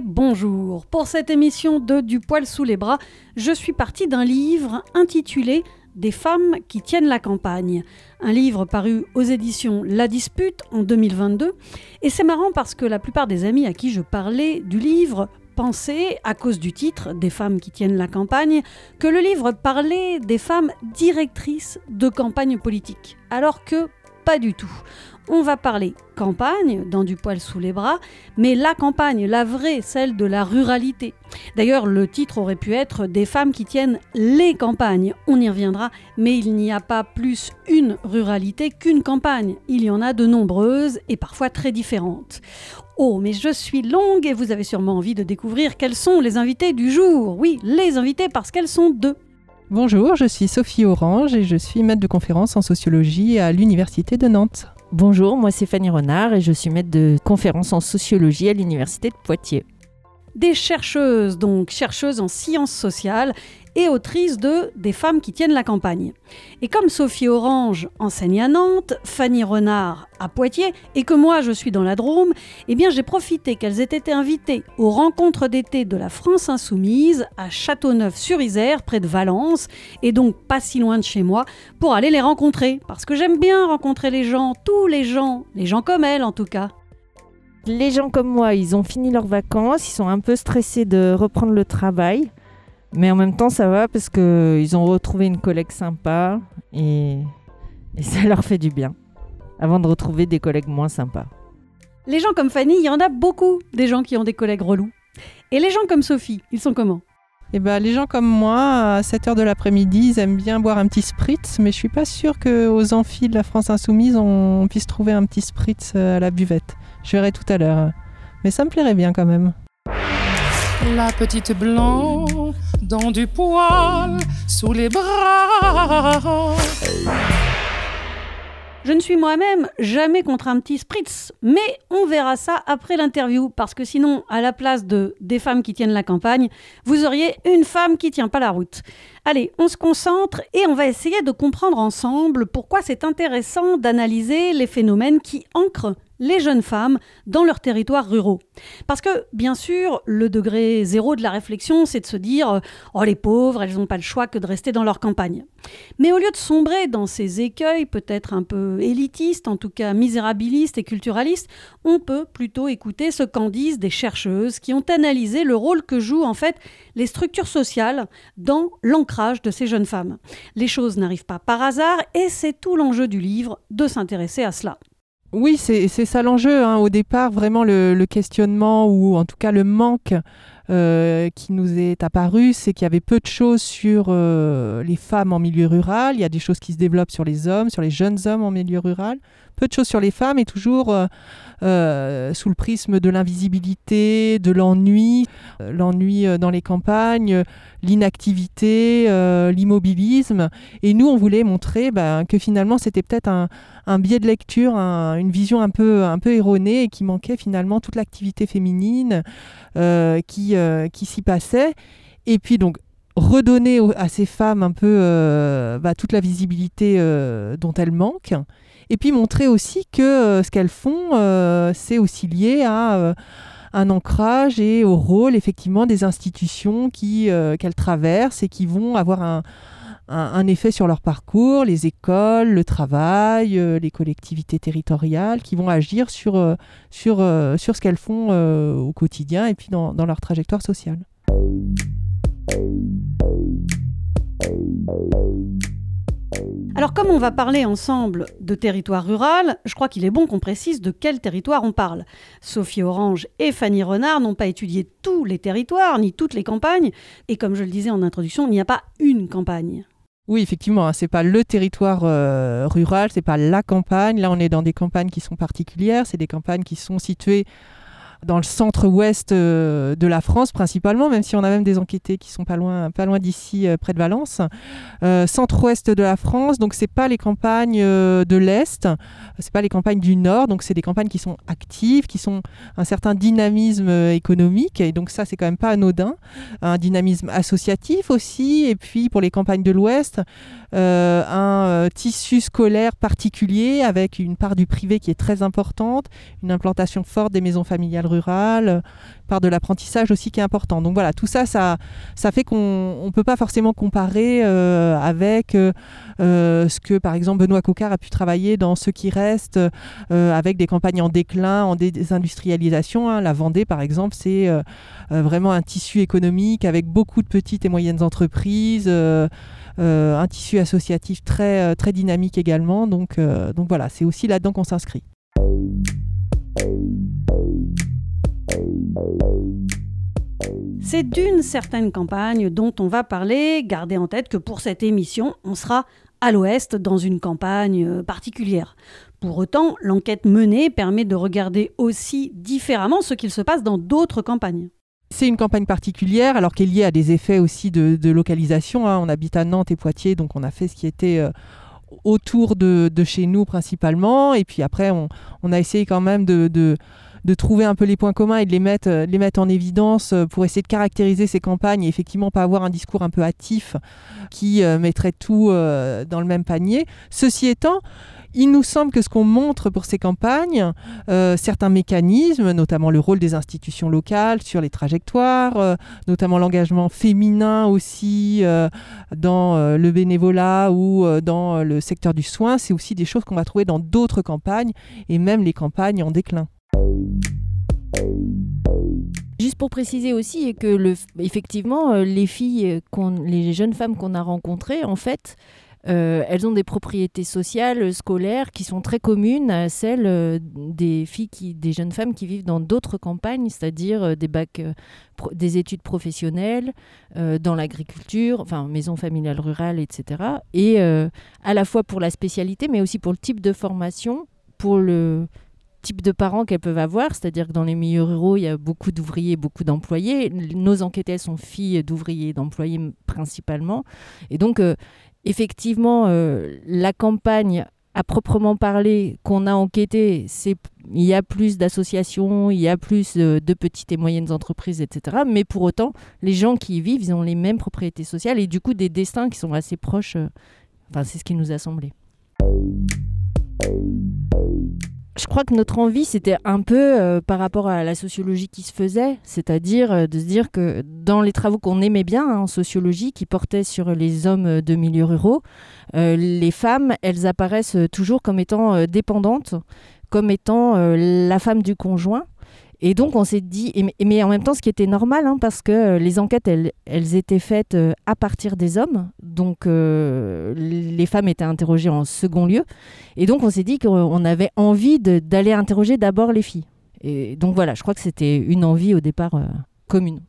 bonjour. Pour cette émission de Du poil sous les bras, je suis partie d'un livre intitulé Des femmes qui tiennent la campagne. Un livre paru aux éditions La Dispute en 2022. Et c'est marrant parce que la plupart des amis à qui je parlais du livre pensaient, à cause du titre Des femmes qui tiennent la campagne, que le livre parlait des femmes directrices de campagne politique. Alors que pas du tout. On va parler campagne, dans du poil sous les bras, mais la campagne, la vraie, celle de la ruralité. D'ailleurs, le titre aurait pu être Des femmes qui tiennent les campagnes. On y reviendra, mais il n'y a pas plus une ruralité qu'une campagne. Il y en a de nombreuses et parfois très différentes. Oh, mais je suis longue et vous avez sûrement envie de découvrir quels sont les invités du jour. Oui, les invités parce qu'elles sont deux. Bonjour, je suis Sophie Orange et je suis maître de conférence en sociologie à l'Université de Nantes. Bonjour, moi c'est Fanny Renard et je suis maître de conférence en sociologie à l'Université de Poitiers. Des chercheuses, donc chercheuses en sciences sociales et autrice de Des femmes qui tiennent la campagne. Et comme Sophie Orange enseigne à Nantes, Fanny Renard à Poitiers et que moi je suis dans la Drôme, eh bien j'ai profité qu'elles aient été invitées aux rencontres d'été de la France Insoumise à Châteauneuf-sur-Isère près de Valence et donc pas si loin de chez moi pour aller les rencontrer parce que j'aime bien rencontrer les gens, tous les gens, les gens comme elles en tout cas. Les gens comme moi, ils ont fini leurs vacances, ils sont un peu stressés de reprendre le travail. Mais en même temps, ça va parce qu'ils ont retrouvé une collègue sympa et, et ça leur fait du bien. Avant de retrouver des collègues moins sympas. Les gens comme Fanny, il y en a beaucoup des gens qui ont des collègues relous. Et les gens comme Sophie, ils sont comment? Eh ben, les gens comme moi, à 7h de l'après-midi, ils aiment bien boire un petit spritz, mais je suis pas sûre qu'aux amphis de la France Insoumise, on puisse trouver un petit spritz à la buvette. Je verrai tout à l'heure. Mais ça me plairait bien quand même. La petite blanc dans du poil sous les bras. Je ne suis moi-même jamais contre un petit spritz, mais on verra ça après l'interview, parce que sinon, à la place de des femmes qui tiennent la campagne, vous auriez une femme qui tient pas la route. Allez, on se concentre et on va essayer de comprendre ensemble pourquoi c'est intéressant d'analyser les phénomènes qui ancrent les jeunes femmes dans leurs territoires ruraux. Parce que, bien sûr, le degré zéro de la réflexion, c'est de se dire Oh, les pauvres, elles n'ont pas le choix que de rester dans leur campagne. Mais au lieu de sombrer dans ces écueils, peut-être un peu élitistes, en tout cas misérabilistes et culturalistes, on peut plutôt écouter ce qu'en disent des chercheuses qui ont analysé le rôle que jouent en fait les structures sociales dans l'ancrage de ces jeunes femmes. Les choses n'arrivent pas par hasard et c'est tout l'enjeu du livre de s'intéresser à cela. Oui, c'est ça l'enjeu. Hein. Au départ, vraiment le, questionnement ou en tout cas le manque euh, qui nous est apparu, c'est qu'il y avait peu de choses sur euh, les femmes en milieu rural. Il y a des choses qui se développent sur les hommes, sur les jeunes hommes en milieu rural. Peu de choses sur les femmes et toujours euh, sous le prisme de l'invisibilité, de l'ennui, l'ennui dans les campagnes, l'inactivité, l'immobilisme. Et nous, on voulait montrer ben, que finalement, c'était peut-être un, biais de lecture, une vision un peu, un peu erronée et qui manquait finalement toute l'activité féminine euh, qui, euh, qui s'y passait. Et puis donc redonner à ces femmes un peu euh, bah, toute la visibilité dont elles manquent. Et puis montrer aussi que ce qu'elles font, c'est aussi lié à un ancrage et au rôle effectivement des institutions qui qu'elles traversent et qui vont avoir un, un, effet sur leur parcours, les écoles, le travail, euh, les collectivités territoriales qui vont agir sur, euh, sur, euh, sur ce qu'elles font au quotidien et puis dans, dans leur trajectoire sociale. Alors comme on va parler ensemble de territoire rural, je crois qu'il est bon qu'on précise de quel territoire on parle. Sophie Orange et Fanny Renard n'ont pas étudié tous les territoires ni toutes les campagnes, et comme je le disais en introduction, il n'y a pas une campagne. Oui, effectivement, hein, c'est pas le territoire euh, rural, c'est pas la campagne. Là, on est dans des campagnes qui sont particulières, c'est des campagnes qui sont situées dans le centre-ouest euh, de la France principalement, même si on a même des enquêtés qui sont pas loin, pas loin d'ici, euh, près de Valence. Euh, centre-ouest de la France, donc c'est pas les campagnes de l'est, c'est pas les campagnes du nord, donc c'est des campagnes qui sont actives, qui sont un certain dynamisme économique, et donc ça c'est quand même pas anodin, un dynamisme associatif aussi, et puis pour les campagnes de l'ouest, un tissu scolaire particulier avec une part du privé qui est très importante, une implantation forte des maisons familiales rurale, part de l'apprentissage aussi qui est important. Donc voilà, tout ça, ça, ça fait qu'on ne peut pas forcément comparer euh, avec euh, euh, ce que, par exemple, Benoît Cocard a pu travailler dans Ce qui reste, avec des campagnes en déclin, en désindustrialisation. Hein. La Vendée, par exemple, c'est vraiment un tissu économique avec beaucoup de petites et moyennes entreprises. un tissu associatif très, très dynamique également. Donc, donc voilà, c'est aussi là-dedans qu'on s'inscrit. C'est d'une certaine campagne dont on va parler. Gardez en tête que pour cette émission, on sera à l'ouest dans une campagne euh, particulière. Pour autant, l'enquête menée permet de regarder aussi différemment ce qu'il se passe dans d'autres campagnes. C'est une campagne particulière, alors qu'elle est liée à des effets aussi de, localisation. Hein. On habite à Nantes et Poitiers, donc on a fait ce qui était euh, autour de, chez nous principalement. Et puis après, on, a essayé quand même de de trouver un peu les points communs et de les mettre, euh, les mettre en évidence euh, pour essayer de caractériser ces campagnes et effectivement pas avoir un discours un peu hâtif qui euh, mettrait tout dans le même panier. Ceci étant, il nous semble que ce qu'on montre pour ces campagnes, certains mécanismes, notamment le rôle des institutions locales sur les trajectoires, notamment l'engagement féminin aussi dans le bénévolat ou dans le secteur du soin, c'est aussi des choses qu'on va trouver dans d'autres campagnes et même les campagnes en déclin. Juste pour préciser aussi que le, effectivement, euh, les filles, les jeunes femmes qu'on a rencontrées, en fait, euh, elles ont des propriétés sociales, scolaires qui sont très communes à celles euh, des filles, qui, des jeunes femmes qui vivent dans d'autres campagnes, c'est-à-dire des bacs, des études professionnelles, dans l'agriculture, enfin maison familiale rurale, etc. Et à la fois pour la spécialité, mais aussi pour le type de formation, pour le type de parents qu'elles peuvent avoir, c'est-à-dire que dans les milieux ruraux, il y a beaucoup d'ouvriers, beaucoup d'employés. Nos enquêtées sont filles d'ouvriers d'employés principalement. Et donc, euh, effectivement, euh, la campagne à proprement parler qu'on a enquêté, c'est il y a plus d'associations, il y a plus de, de, petites et moyennes entreprises, etc. Mais pour autant, les gens qui y vivent, ils ont les mêmes propriétés sociales et du coup des destins qui sont assez proches. Euh, enfin, c'est ce qui nous a semblé je crois que notre envie, c'était un peu euh, par rapport à la sociologie qui se faisait, c'est-à-dire euh, de se dire que dans les travaux qu'on aimait bien hein, en sociologie, qui portaient sur les hommes de milieux ruraux, euh, les femmes, elles apparaissent toujours comme étant dépendantes, comme étant la femme du conjoint. Et donc, on s'est dit, mais en même temps, ce qui était normal, hein, parce que euh, les enquêtes, elles, étaient faites euh, à partir des hommes, donc euh, les femmes étaient interrogées en second lieu. Et donc, on s'est dit qu'on avait envie d'aller interroger d'abord les filles. Et donc, voilà, je crois que c'était une envie au départ commune.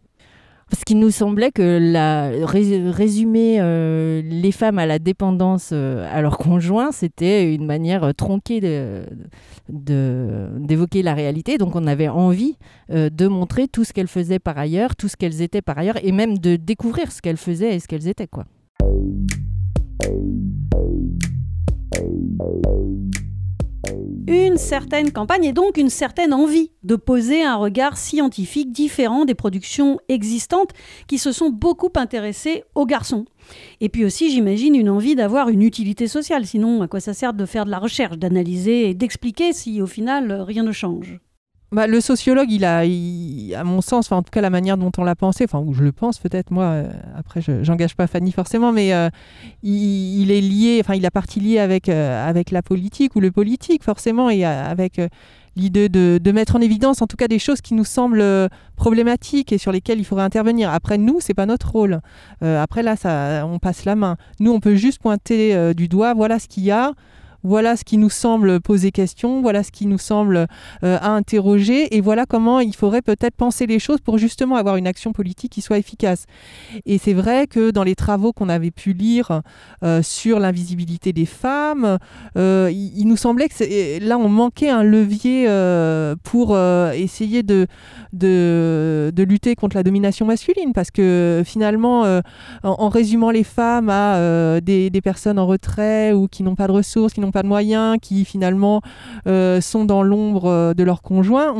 Parce qu'il nous semblait que résumer euh, les femmes à la dépendance euh, à leur conjoint, c'était une manière euh, tronquée d'évoquer la réalité. Donc on avait envie de montrer tout ce qu'elles faisaient par ailleurs, tout ce qu'elles étaient par ailleurs, et même de découvrir ce qu'elles faisaient et ce qu'elles étaient. quoi. Une certaine campagne et donc une certaine envie de poser un regard scientifique différent des productions existantes qui se sont beaucoup intéressées aux garçons. Et puis aussi, j'imagine, une envie d'avoir une utilité sociale, sinon à quoi ça sert de faire de la recherche, d'analyser et d'expliquer si au final rien ne change? Bah, le sociologue, il a, à mon sens, en tout cas la manière dont on l'a pensé, enfin, ou je le pense peut-être, moi, euh, après, je n'engage pas Fanny forcément, mais euh, il, est lié, enfin, il a partie liée avec, euh, avec la politique ou le politique, forcément, et avec l'idée de, mettre en évidence, en tout cas, des choses qui nous semblent problématiques et sur lesquelles il faudrait intervenir. Après, nous, c'est pas notre rôle. après, là, ça, on passe la main. Nous, on peut juste pointer du doigt, voilà ce qu'il y a voilà ce qui nous semble poser question, voilà ce qui nous semble euh, à interroger, et voilà comment il faudrait peut-être penser les choses pour justement avoir une action politique qui soit efficace. Et c'est vrai que dans les travaux qu'on avait pu lire euh, sur l'invisibilité des femmes, euh, il, nous semblait que là on manquait un levier pour essayer de, de, lutter contre la domination masculine, parce que finalement, en, résumant les femmes à des, des, personnes en retrait ou qui n'ont pas de ressources, qui n'ont pas de moyens, qui finalement sont dans l'ombre de leur conjoint.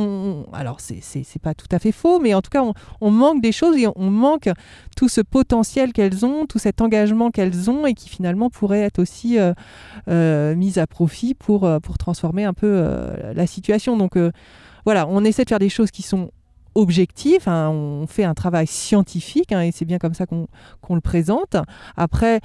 alors c'est pas tout à fait faux, mais en tout cas on, manque des choses et on manque tout ce potentiel qu'elles ont, tout cet engagement qu'elles ont et qui finalement pourrait être aussi mis à profit pour, pour transformer un peu la situation. Donc voilà, on essaie de faire des choses qui sont objectives. Hein. on fait un travail scientifique hein, et c'est bien comme ça qu'on le présente. Après,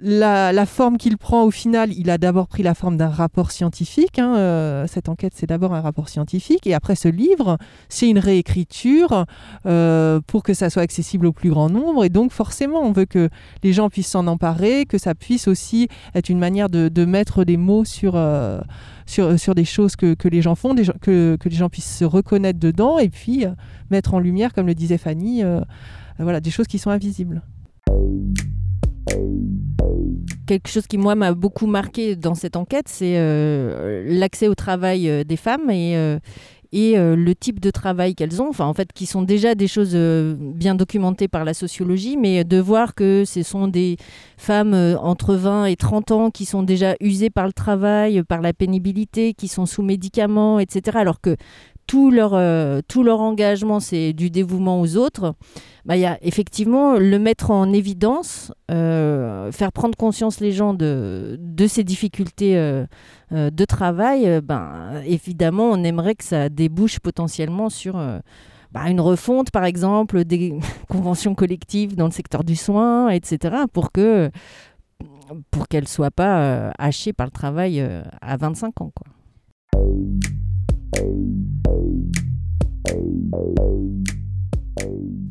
la, forme qu'il prend au final, il a d'abord pris la forme d'un rapport scientifique. Hein, euh, cette enquête, c'est d'abord un rapport scientifique. Et après, ce livre, c'est une réécriture euh, pour que ça soit accessible au plus grand nombre. Et donc, forcément, on veut que les gens puissent s'en emparer, que ça puisse aussi être une manière de, mettre des mots sur, euh, sur, sur, des choses que, les gens font, que, que, les gens puissent se reconnaître dedans et puis mettre en lumière, comme le disait Fanny, voilà, des choses qui sont invisibles. Quelque chose qui, moi, m'a beaucoup marqué dans cette enquête, c'est euh, l'accès au travail euh, des femmes et, euh, et le type de travail qu'elles ont, enfin, en fait, qui sont déjà des choses bien documentées par la sociologie, mais de voir que ce sont des femmes entre 20 et 30 ans qui sont déjà usées par le travail, par la pénibilité, qui sont sous médicaments, etc. Alors que tout leur, euh, tout leur engagement, c'est du dévouement aux autres, bah, il y a effectivement le mettre en évidence, euh, faire prendre conscience les gens de, de ces difficultés euh, de travail. ben, évidemment, on aimerait que ça débouche potentiellement sur bah, une refonte, par exemple, des conventions collectives dans le secteur du soin, etc., pour que pour qu'elles ne soient pas hachées par le travail à 25 ans. Quoi.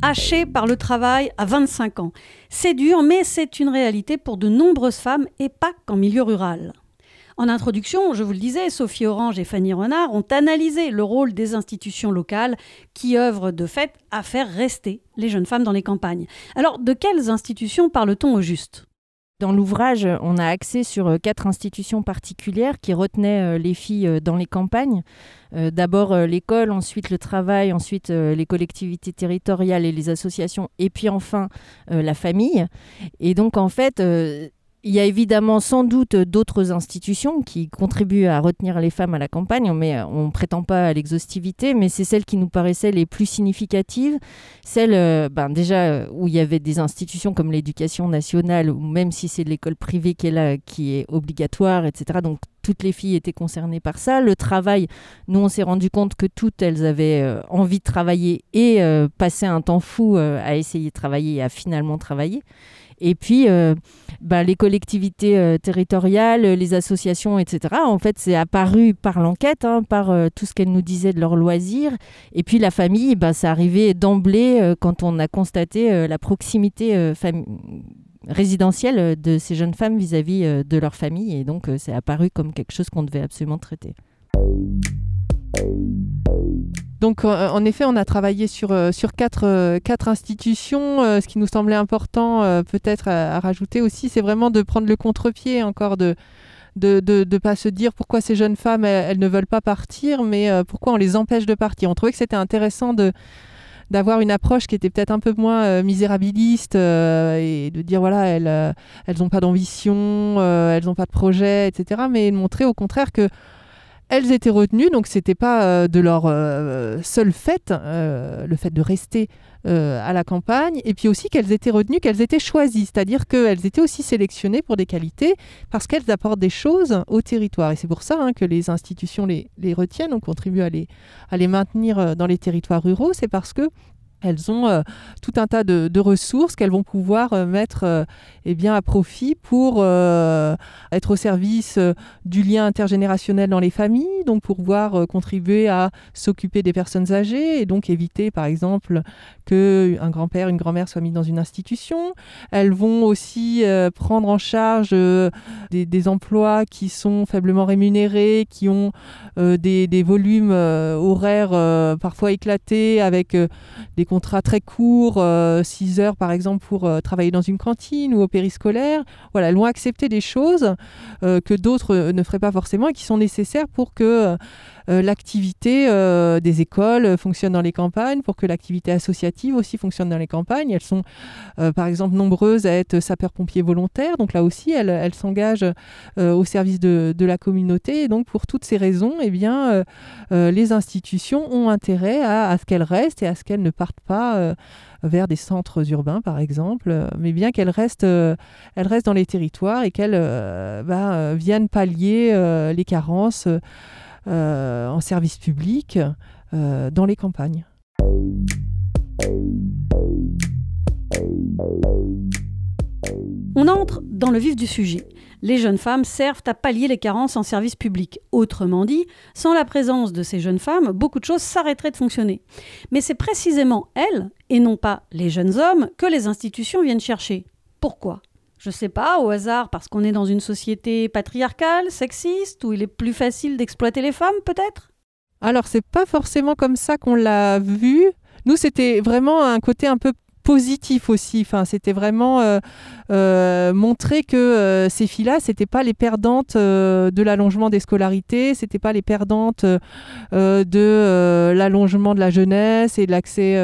Haché par le travail à 25 ans. C'est dur, mais c'est une réalité pour de nombreuses femmes et pas qu'en milieu rural. En introduction, je vous le disais, Sophie Orange et Fanny Renard ont analysé le rôle des institutions locales qui œuvrent de fait à faire rester les jeunes femmes dans les campagnes. Alors, de quelles institutions parle-t-on au juste? Dans l'ouvrage, on a axé sur euh, quatre institutions particulières qui retenaient euh, les filles euh, dans les campagnes. D'abord l'école, ensuite le travail, ensuite les collectivités territoriales et les associations, et puis enfin la famille. Et donc en fait, il y a évidemment sans doute d'autres institutions qui contribuent à retenir les femmes à la campagne, mais on ne prétend pas à l'exhaustivité, mais c'est celles qui nous paraissaient les plus significatives, celles euh, ben déjà euh, où il y avait des institutions comme l'éducation nationale, ou même si c'est l'école privée qui est là, qui est obligatoire, etc. Donc toutes les filles étaient concernées par ça. Le travail, nous on s'est rendu compte que toutes elles avaient euh, envie de travailler et passer un temps fou à essayer de travailler et à finalement travailler. Et puis, euh, bah, les collectivités euh, territoriales, les associations, etc. En fait, c'est apparu par l'enquête, hein, par euh, tout ce qu'elles nous disaient de leurs loisirs. Et puis, la famille, bah, ça arrivait d'emblée quand on a constaté la proximité résidentielle de ces jeunes femmes vis-à-vis de leur famille. Et donc, c'est apparu comme quelque chose qu'on devait absolument traiter. Donc, euh, en effet, on a travaillé sur, euh, sur quatre, euh, quatre institutions. ce qui nous semblait important, peut-être à, rajouter aussi, c'est vraiment de prendre le contre-pied encore de de ne pas se dire pourquoi ces jeunes femmes, elles, ne veulent pas partir, mais pourquoi on les empêche de partir. On trouvait que c'était intéressant de d'avoir une approche qui était peut-être un peu moins misérabiliste et de dire voilà elles elles n'ont pas d'ambition, elles n'ont pas de projet, etc. Mais montrer au contraire que elles étaient retenues, donc c'était pas euh, de leur euh, seul fait, euh, le fait de rester à la campagne, et puis aussi qu'elles étaient retenues, qu'elles étaient choisies, c'est-à-dire qu'elles étaient aussi sélectionnées pour des qualités parce qu'elles apportent des choses au territoire. Et c'est pour ça hein, que les institutions les, retiennent, on contribue à les maintenir dans les territoires ruraux, c'est parce que elles ont euh, tout un tas de, ressources qu'elles vont pouvoir euh, mettre euh, eh à profit pour être au service du lien intergénérationnel dans les familles, donc pour pouvoir contribuer à s'occuper des personnes âgées et donc éviter par exemple qu'un grand-père, une grand-mère soit mis dans une institution. Elles vont aussi prendre en charge des, emplois qui sont faiblement rémunérés, qui ont des, des, volumes horaires parfois éclatés avec des contrats très courts, 6 heures par exemple pour travailler dans une cantine ou au périscolaire. Voilà, elles vont accepter des choses que d'autres ne feraient pas forcément et qui sont nécessaires pour que euh, l'activité euh, des écoles fonctionne dans les campagnes, pour que l'activité associative aussi fonctionne dans les campagnes. Elles sont, euh, par exemple, nombreuses à être sapeurs-pompiers volontaires. Donc là aussi, elles, s'engagent au service de, la communauté. Et donc, pour toutes ces raisons, eh bien, les institutions ont intérêt à, ce qu'elles restent et à ce qu'elles ne partent pas vers des centres urbains, par exemple, mais bien qu'elles restent, elles restent dans les territoires et qu'elles bah, viennent pallier les carences euh, en service public euh, dans les campagnes. On entre dans le vif du sujet. Les jeunes femmes servent à pallier les carences en service public. Autrement dit, sans la présence de ces jeunes femmes, beaucoup de choses s'arrêteraient de fonctionner. Mais c'est précisément elles, et non pas les jeunes hommes, que les institutions viennent chercher. Pourquoi? Je sais pas, au hasard, parce qu'on est dans une société patriarcale, sexiste, où il est plus facile d'exploiter les femmes, peut-être? Alors, c'est pas forcément comme ça qu'on l'a vu. Nous, c'était vraiment un côté un peu positif aussi. Enfin, c'était vraiment euh, euh, montrer que euh, ces filles-là, c'était pas les perdantes de l'allongement des scolarités, c'était pas les perdantes de l'allongement de la jeunesse et de l'accès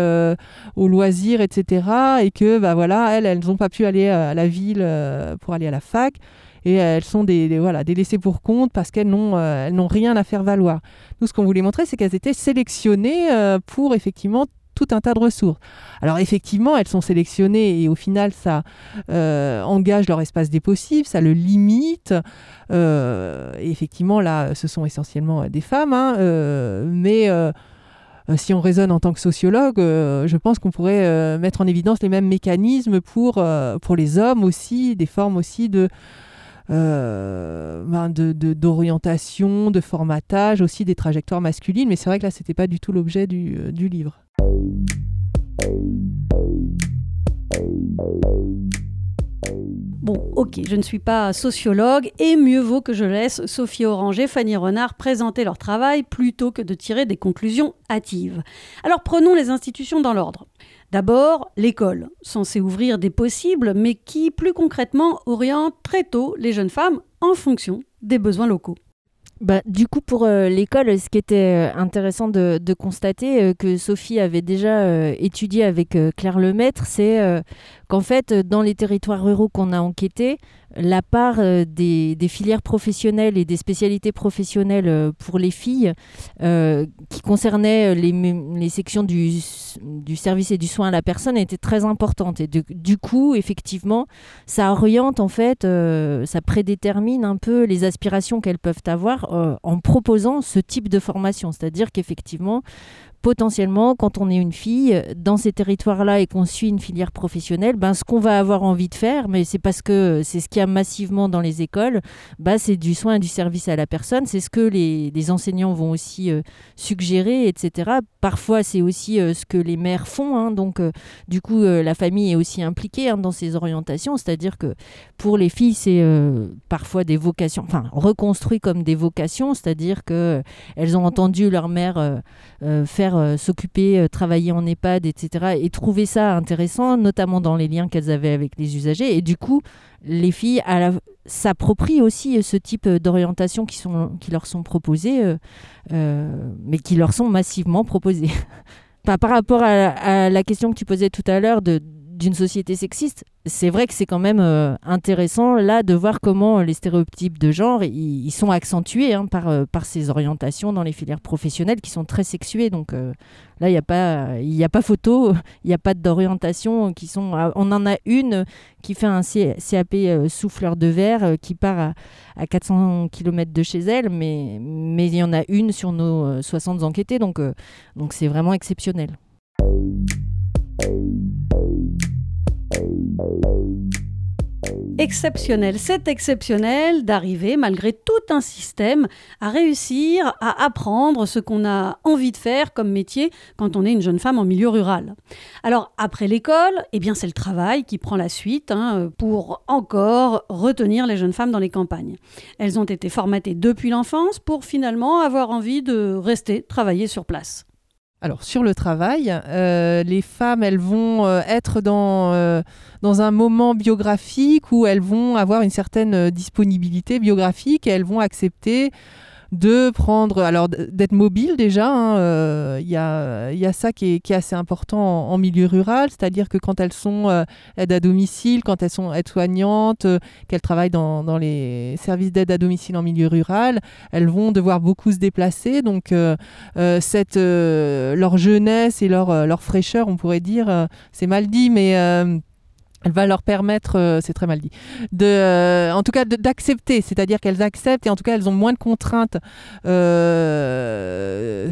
aux loisirs, etc. Et que, bah voilà, elles, elles n'ont pas pu aller à la ville pour aller à la fac. Et elles sont des, voilà, des laissées pour compte parce qu'elles n'ont, n'ont rien à faire valoir. Nous, ce qu'on voulait montrer, c'est qu'elles étaient sélectionnées pour effectivement tout un tas de ressources. Alors effectivement, elles sont sélectionnées et au final, ça euh, engage leur espace des possibles, ça le limite. Euh, effectivement, là, ce sont essentiellement des femmes, hein, euh, mais si on raisonne en tant que sociologue, je pense qu'on pourrait mettre en évidence les mêmes mécanismes pour, pour les hommes aussi, des formes aussi de... Ben, d'orientation, de, formatage, aussi des trajectoires masculines, mais c'est vrai que là, ce n'était pas du tout l'objet du livre. Bon, ok, je ne suis pas sociologue et mieux vaut que je laisse Sophie Oranger, Fanny Renard présenter leur travail plutôt que de tirer des conclusions hâtives. Alors prenons les institutions dans l'ordre. D'abord, l'école, censée ouvrir des possibles, mais qui, plus concrètement, oriente très tôt les jeunes femmes en fonction des besoins locaux. Bah, du coup, pour euh, l'école, ce qui était euh, intéressant de, constater, euh, que Sophie avait déjà étudié avec Claire Lemaître, c'est qu'en fait, dans les territoires ruraux qu'on a enquêtés, la part des, filières professionnelles et des spécialités professionnelles pour les filles qui concernaient les, sections du, service et du soin à la personne était très importante. Et du coup, effectivement, ça oriente en fait, ça prédétermine un peu les aspirations qu'elles peuvent avoir en proposant ce type de formation. C'est-à-dire qu'effectivement, potentiellement, quand on est une fille dans ces territoires-là et qu'on suit une filière professionnelle, ben, ce qu'on va avoir envie de faire, mais c'est parce que c'est ce qu'il y a massivement dans les écoles, ben, c'est du soin et du service à la personne. C'est ce que les, enseignants vont aussi euh, suggérer, etc. Parfois, c'est aussi euh, ce que les mères font. Hein. donc, euh, du coup, la famille est aussi impliquée hein, dans ces orientations. C'est-à-dire que pour les filles, c'est parfois des vocations, enfin, reconstruit comme des vocations, c'est-à-dire qu'elles ont entendu leur mère faire euh, s'occuper, euh, travailler en EHPAD, etc. Et trouver ça intéressant, notamment dans les liens qu'elles avaient avec les usagers. Et du coup, les filles s'approprient aussi euh, ce type d'orientation qui, qui leur sont proposées, mais qui leur sont massivement proposées. par rapport à, la question que tu posais tout à l'heure d'une société sexiste, c'est vrai que c'est quand même euh, intéressant là de voir comment les stéréotypes de genre ils sont accentués hein, par, euh, par ces orientations dans les filières professionnelles qui sont très sexuées. Donc euh, là, il n'y a, pas, y a pas photo, il n'y a pas d'orientation qui sont. on en a une qui fait un CAP souffleur de verre qui part à, à 400 km de chez elle, mais mais il y en a une sur nos 60 enquêtés, donc donc c'est vraiment exceptionnel. Exceptionnel, c'est exceptionnel d'arriver, malgré tout un système, à réussir à apprendre ce qu'on a envie de faire comme métier quand on est une jeune femme en milieu rural. Alors, après l'école, eh bien, c'est le travail qui prend la suite hein, pour encore retenir les jeunes femmes dans les campagnes. Elles ont été formatées depuis l'enfance pour finalement avoir envie de rester travailler sur place. Alors sur le travail, euh, les femmes, elles vont euh, être dans, euh, dans un moment biographique où elles vont avoir une certaine disponibilité biographique et elles vont accepter de prendre, alors d'être mobile déjà, il hein, euh, y, a, y, a, ça qui est, qui est assez important en, milieu rural, c'est-à-dire que quand elles sont euh, aides à domicile, quand elles sont aides-soignantes, euh, qu'elles travaillent dans, dans, les services d'aide à domicile en milieu rural, elles vont devoir beaucoup se déplacer, donc cette, leur jeunesse et leur, leur fraîcheur, on pourrait dire, c'est mal dit, mais elle va leur permettre, euh, c'est très mal dit, de, euh, en tout cas d'accepter, c'est-à-dire qu'elles acceptent et en tout cas elles ont moins de contraintes euh,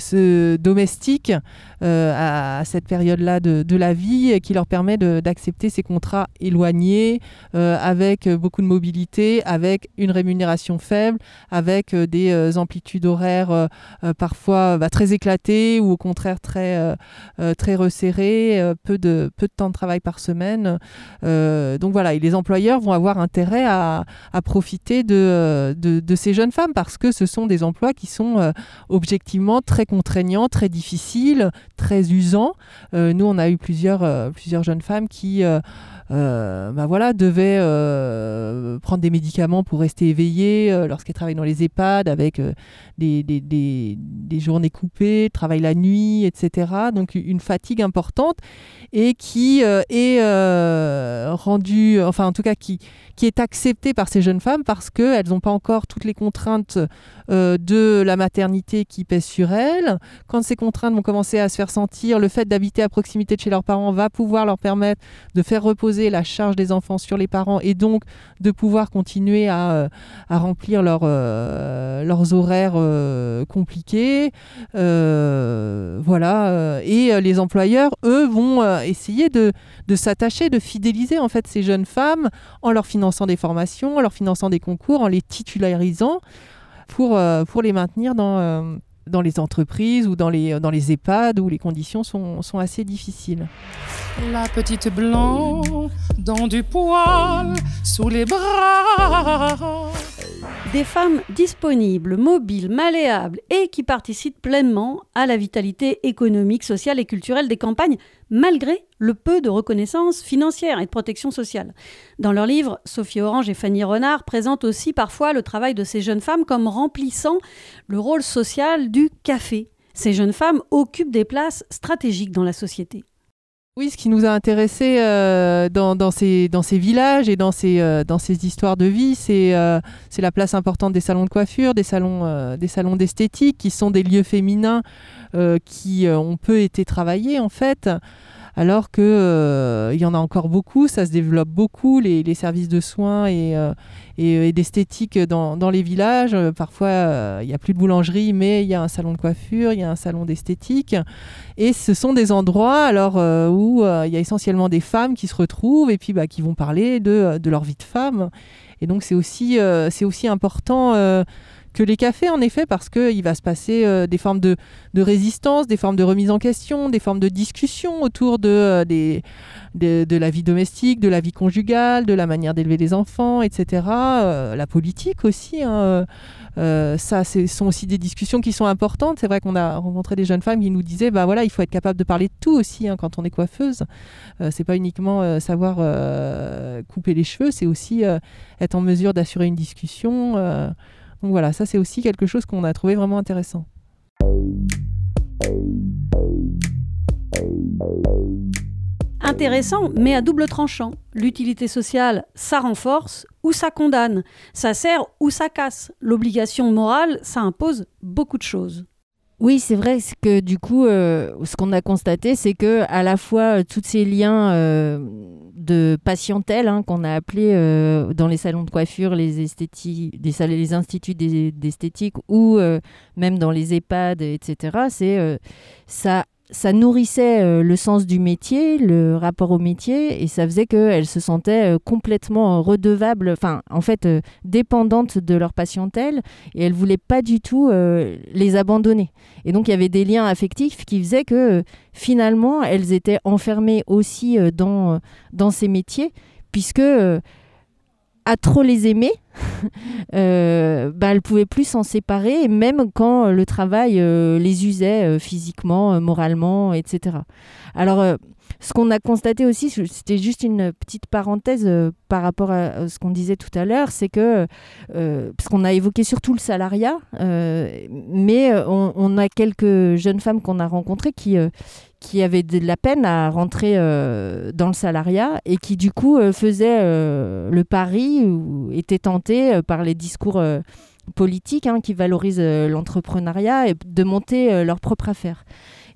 domestiques à, cette période-là de, la vie qui leur permet d'accepter ces contrats éloignés avec beaucoup de mobilité, avec une rémunération faible, avec des amplitudes horaires parfois bah, très éclatées ou au contraire très, très resserrées, peu, de, peu de temps de travail par semaine. Euh, donc voilà, les employeurs vont avoir intérêt à, profiter de, de, ces jeunes femmes parce que ce sont des emplois qui sont euh, objectivement très contraignants, très difficiles, très usants. Euh, nous, on a eu plusieurs, jeunes femmes qui euh, bah voilà, devait euh, prendre des médicaments pour rester éveillée euh, lorsqu'elle travaille dans les EHPAD avec des, des, des, journées coupées, travail la nuit, etc. Donc une fatigue importante et qui est rendue, enfin en tout cas qui, qui est acceptée par ces jeunes femmes parce qu'elles n'ont pas encore toutes les contraintes de la maternité qui pèsent sur elles. Quand ces contraintes vont commencer à se faire sentir, le fait d'habiter à proximité de chez leurs parents va pouvoir leur permettre de faire reposer la charge des enfants sur les parents et donc de pouvoir continuer à, euh, remplir euh, leurs horaires euh, compliqués. voilà. et les employeurs, eux, vont essayer de, s'attacher, de fidéliser en fait ces jeunes femmes en leur finançant des formations, en leur finançant des concours, en les titularisant pour, pour les maintenir dans dans les entreprises ou dans les, dans les EHPAD où les conditions sont, sont assez difficiles. La petite blanc dans du poil sous les bras. Des femmes disponibles, mobiles, malléables et qui participent pleinement à la vitalité économique, sociale et culturelle des campagnes, malgré le peu de reconnaissance financière et de protection sociale. Dans leur livre, Sophie Orange et Fanny Renard présentent aussi parfois le travail de ces jeunes femmes comme remplissant le rôle social du café. Ces jeunes femmes occupent des places stratégiques dans la société. Oui, ce qui nous a intéressés euh, dans, ces, villages et dans ces, euh, histoires de vie, c'est euh, la place importante des salons de coiffure, des salons des salons d'esthétique, qui sont des lieux féminins qui ont peu été travaillés en fait alors qu'il euh, y en a encore beaucoup, ça se développe beaucoup, les, services de soins et, euh, euh, d'esthétique dans, les villages. Parfois, il n'y a plus de boulangerie, mais il y a un salon de coiffure, il y a un salon d'esthétique. Et ce sont des endroits alors, où il y a essentiellement des femmes qui se retrouvent et puis bah, qui vont parler de, leur vie de femme. Et donc c'est aussi, aussi important que les cafés, en effet, parce qu'il va se passer euh, des formes de, résistance, des formes de remise en question, des formes de discussion autour de, euh, la vie domestique, de la vie conjugale, de la manière d'élever les enfants, etc. Euh, la politique aussi. Hein, ça, ce sont aussi des discussions qui sont importantes. C'est vrai qu'on a rencontré des jeunes femmes qui nous disaient, bah voilà, il faut être capable de parler de tout aussi hein, quand on est coiffeuse. c'est pas uniquement savoir couper les cheveux, c'est aussi être en mesure d'assurer une discussion. Donc voilà, ça c'est aussi quelque chose qu'on a trouvé vraiment intéressant. Intéressant, mais à double tranchant. L'utilité sociale, ça renforce ou ça condamne. Ça sert ou ça casse. L'obligation morale, ça impose beaucoup de choses. Oui, c'est vrai que du coup, euh, ce qu'on a constaté, c'est que à la fois euh, tous ces liens euh, de patientèle hein, qu'on a appelés dans les salons de coiffure, les esthétiques, des, les instituts d'esthétique ou même dans les EHPAD, etc. C'est ça ça nourrissait euh, le sens du métier, le rapport au métier, et ça faisait qu'elles se sentaient euh, complètement redevables, enfin, en fait, euh, dépendantes de leur patientèle, et elles ne voulaient pas du tout les abandonner. Et donc, il y avait des liens affectifs qui faisaient que finalement, elles étaient enfermées aussi dans, dans ces métiers, puisque à trop les aimer, euh, bah, elles pouvaient plus s'en séparer, même quand le travail les usait physiquement, moralement, etc. Alors, ce qu'on a constaté aussi, c'était juste une petite parenthèse euh, par rapport à ce qu'on disait tout à l'heure, c'est que, euh, parce qu'on a évoqué surtout le salariat, euh, mais on, a quelques jeunes femmes qu'on a rencontrées qui, qui avaient de la peine à rentrer dans le salariat et qui du coup faisaient le pari ou étaient tentées par les discours politiques hein, qui valorisent l'entrepreneuriat et de monter leur propre affaire.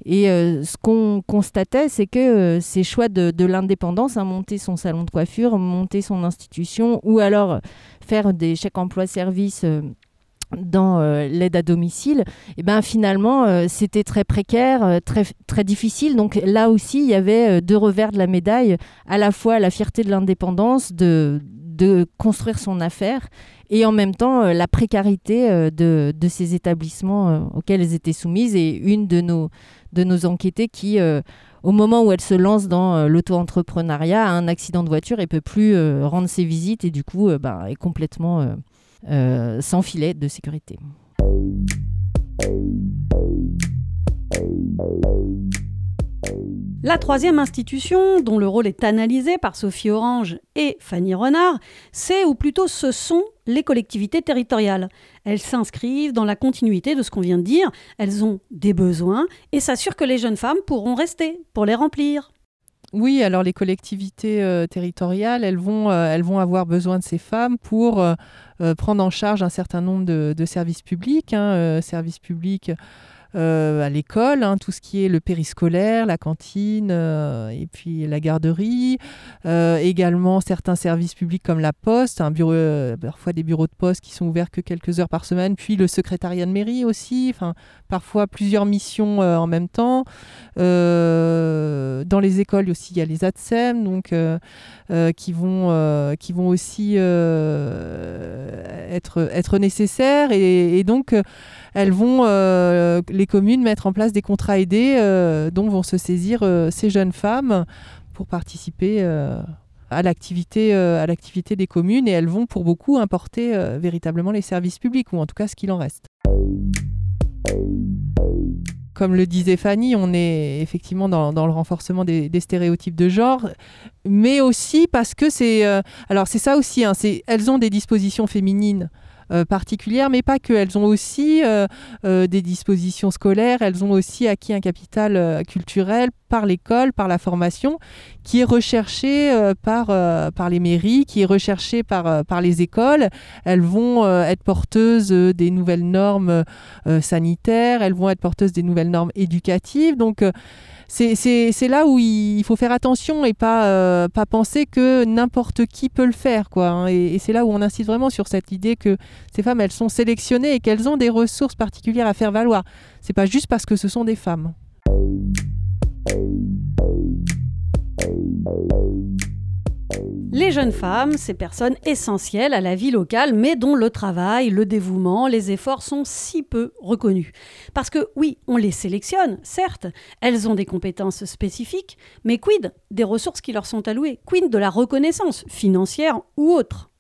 Et euh, ce qu'on constatait, c'est que euh, ces choix de, l'indépendance, hein, monter son salon de coiffure, monter son institution, ou alors faire des chèques emploi-service euh, dans l'aide à domicile, et eh ben finalement c'était très précaire, très, très difficile. Donc là aussi, il y avait deux revers de la médaille, à la fois la fierté de l'indépendance, de, de construire son affaire, et en même temps la précarité de, de, ces établissements auxquels elles étaient soumises. Et une de nos de nos enquêtés qui, euh, au moment où elle se lance dans euh, l'auto-entrepreneuriat, a un accident de voiture et peut plus euh, rendre ses visites et du coup bah, est complètement sans filet de sécurité. La troisième institution, dont le rôle est analysé par Sophie Orange et Fanny Renard, c'est, ou plutôt ce sont, les collectivités territoriales. Elles s'inscrivent dans la continuité de ce qu'on vient de dire, elles ont des besoins et s'assurent que les jeunes femmes pourront rester pour les remplir. Oui, alors les collectivités euh, territoriales, elles vont, euh, elles vont avoir besoin de ces femmes pour euh, prendre en charge un certain nombre de, services publics, hein, services publics à l'école, hein, tout ce qui est le périscolaire, la cantine euh, et puis la garderie, euh, également certains services publics comme la poste, bureau, parfois des bureaux de poste qui sont ouverts que quelques heures par semaine, puis le secrétariat de mairie aussi, parfois plusieurs missions en même temps. dans les écoles aussi, il y a les ATSEM, donc qui vont qui vont aussi être être nécessaires et, donc elles vont, euh, les communes, mettre en place des contrats aidés euh, dont vont se saisir euh, ces jeunes femmes pour participer à l'activité à des communes et elles vont pour beaucoup importer véritablement les services publics ou en tout cas ce qu'il en reste. Comme le disait Fanny, on est effectivement dans, le renforcement des, stéréotypes de genre, mais aussi parce que c'est alors c'est ça aussi, hein, elles ont des dispositions féminines euh, particulières, mais pas que. Elles ont aussi euh, euh, des dispositions scolaires, elles ont aussi acquis un capital culturel par l'école, par la formation, qui est recherché par, les mairies, qui est recherché par, par les écoles. Elles vont être porteuses des nouvelles normes sanitaires, elles vont être porteuses des nouvelles normes éducatives. Donc, c'est là où il faut faire attention et pas, euh, pas penser que n'importe qui peut le faire. Quoi, hein. Et, c'est là où on insiste vraiment sur cette idée que ces femmes, elles sont sélectionnées et qu'elles ont des ressources particulières à faire valoir. C'est pas juste parce que ce sont des femmes. Les jeunes femmes, ces personnes essentielles à la vie locale, mais dont le travail, le dévouement, les efforts sont si peu reconnus. Parce que oui, on les sélectionne, certes, elles ont des compétences spécifiques, mais quid des ressources qui leur sont allouées? Quid de la reconnaissance, financière ou autre?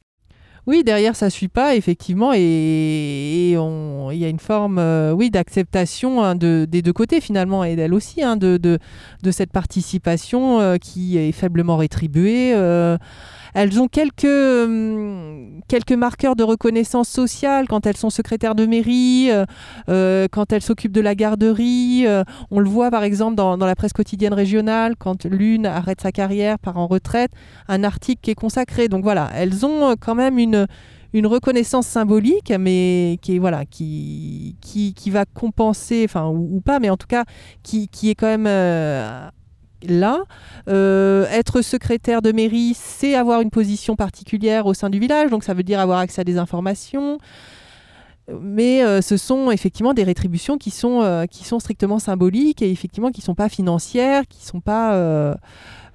Oui, derrière, ça ne suit pas, effectivement, et il y a une forme euh, oui, d'acceptation hein, de, des deux côtés, finalement, et d'elle aussi, hein, de, cette participation euh, qui est faiblement rétribuée. Euh, elles ont quelques, hum, quelques marqueurs de reconnaissance sociale quand elles sont secrétaires de mairie, quand elles s'occupent de la garderie. On le voit par exemple dans, la presse quotidienne régionale, quand l'une arrête sa carrière, part en retraite, un article qui est consacré. Donc voilà, elles ont quand même une une reconnaissance symbolique, mais qui va compenser, enfin ou, pas, mais en tout cas qui, est quand même là. Euh, être secrétaire de mairie, c'est avoir une position particulière au sein du village, donc ça veut dire avoir accès à des informations. Mais euh, ce sont effectivement des rétributions qui sont, euh, qui sont strictement symboliques et effectivement qui ne sont pas financières, qui ne sont pas...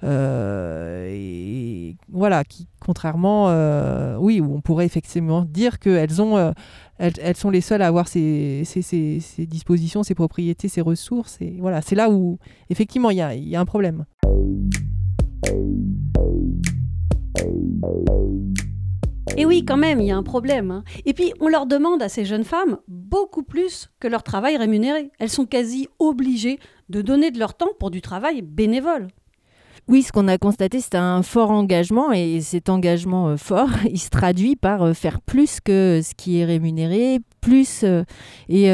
et, voilà, qui, contrairement, oui, où on pourrait effectivement dire qu'elles ont elles, sont les seules à avoir ces, dispositions, ces propriétés, ces ressources. Et voilà, c'est là où effectivement il y a, un problème. Et oui, quand même, il y a un problème. hein. Et puis, on leur demande à ces jeunes femmes beaucoup plus que leur travail rémunéré. Elles sont quasi obligées de donner de leur temps pour du travail bénévole. Oui, ce qu'on a constaté, c'est un fort engagement et cet engagement euh, fort, il se traduit par euh, faire plus que ce qui est rémunéré, plus euh, et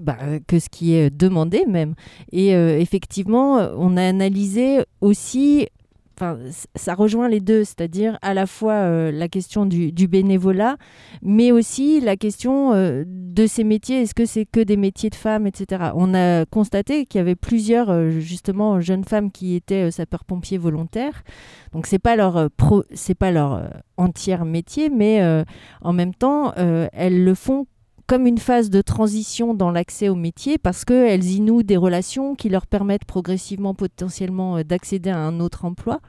bah, que ce qui est demandé même. Et effectivement, on a analysé aussi, enfin, ça rejoint les deux, c'est-à-dire à la fois euh, la question du, bénévolat, mais aussi la question euh, de ces métiers. Est-ce que c'est que des métiers de femmes, etc. On a constaté qu'il y avait plusieurs euh, justement jeunes femmes qui étaient sapeurs-pompiers volontaires. Donc c'est pas leur pro, c'est pas leur entier métier, mais en même temps elles le font comme une phase de transition dans l'accès au métier parce qu'elles y nouent des relations qui leur permettent progressivement potentiellement euh, d'accéder à un autre emploi.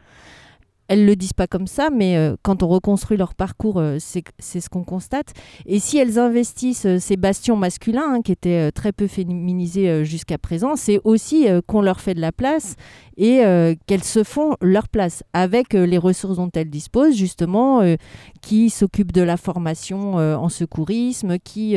Elles le disent pas comme ça, mais euh, quand on reconstruit leur parcours, euh, c'est ce qu'on constate. Et si elles investissent euh, ces bastions masculins, hein, qui étaient très peu féminisés jusqu'à présent, c'est aussi qu'on leur fait de la place et qu'elles se font leur place avec les ressources dont elles disposent, justement, qui s'occupent de la formation en secourisme, qui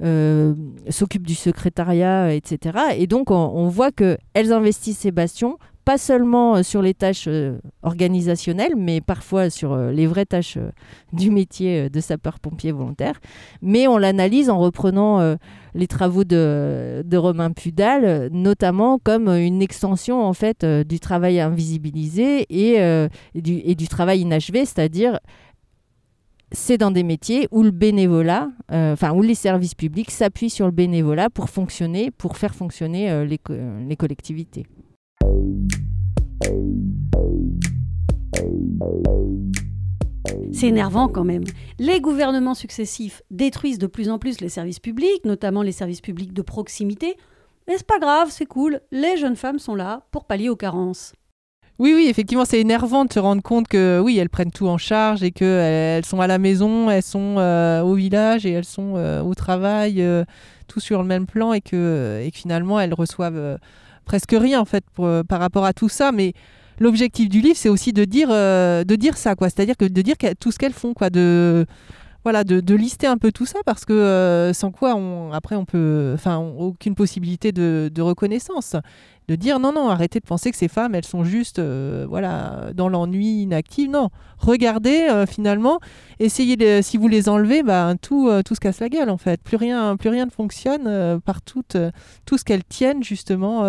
s'occupent du secrétariat, etc. Et donc, on, on voit qu'elles investissent ces bastions pas seulement euh, sur les tâches euh, organisationnelles, mais parfois sur euh, les vraies tâches du métier de sapeur-pompier volontaire. Mais on l'analyse en reprenant les travaux de, Romain Pudal, notamment comme une extension en fait du travail invisibilisé et, du, travail inachevé, c'est-à-dire c'est dans des métiers où le bénévolat, enfin où les services publics s'appuient sur le bénévolat pour fonctionner, pour faire fonctionner les collectivités. C'est énervant quand même. Les gouvernements successifs détruisent de plus en plus les services publics, notamment les services publics de proximité. Mais c'est pas grave, c'est cool. Les jeunes femmes sont là pour pallier aux carences. Oui, oui, effectivement, c'est énervant de se rendre compte que oui, elles prennent tout en charge et qu'elles sont à la maison, elles sont euh, au village et elles sont euh, au travail, euh, tout sur le même plan et que, finalement elles reçoivent euh, presque rien en fait euh, par rapport à tout ça. Mais l'objectif du livre, c'est aussi de dire, euh, de dire ça, quoi. C'est-à-dire que de dire tout ce qu'elles font, quoi, de voilà, de, lister un peu tout ça parce que euh, sans quoi, après, on peut, enfin, aucune possibilité de, reconnaissance de dire non, non, arrêtez de penser que ces femmes, elles sont juste euh, voilà, dans l'ennui, inactives. Non, regardez euh, finalement, essayez, de, si vous les enlevez, bah, tout, tout se casse la gueule en fait. Plus rien, plus rien ne fonctionne par tout, tout ce qu'elles tiennent justement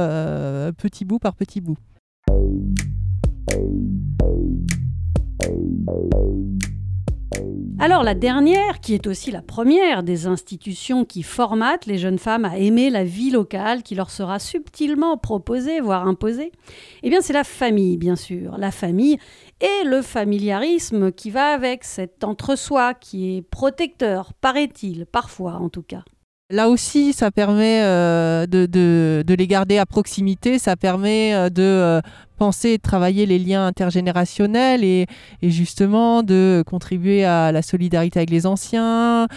petit bout par petit bout. Alors la dernière, qui est aussi la première des institutions qui formatent les jeunes femmes à aimer la vie locale qui leur sera subtilement proposée, voire imposée, eh bien c'est la famille, bien sûr. La famille et le familiarisme qui va avec cet entre-soi qui est protecteur, paraît-il, parfois en tout cas. Là aussi, ça permet euh, de, de- les garder à proximité, ça permet euh, de euh, penser de travailler les liens intergénérationnels et, justement de contribuer à la solidarité avec les anciens,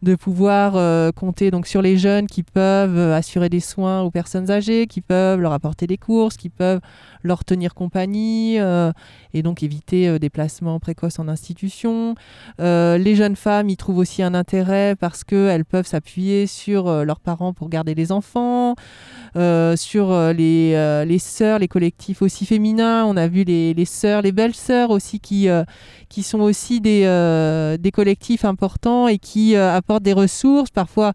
de pouvoir euh, compter donc sur les jeunes qui peuvent euh, assurer des soins aux personnes âgées, qui peuvent leur apporter des courses, qui peuvent leur tenir compagnie euh, et donc éviter des placements précoces en institution. Les jeunes femmes y trouvent aussi un intérêt parce qu'elles peuvent s'appuyer sur leurs parents pour garder les enfants, sur les, les sœurs, les collectifs aussi féminins. On a vu les, sœurs, les belles sœurs aussi qui, euh, qui sont aussi des, euh, des collectifs importants et qui euh, apportent des ressources, parfois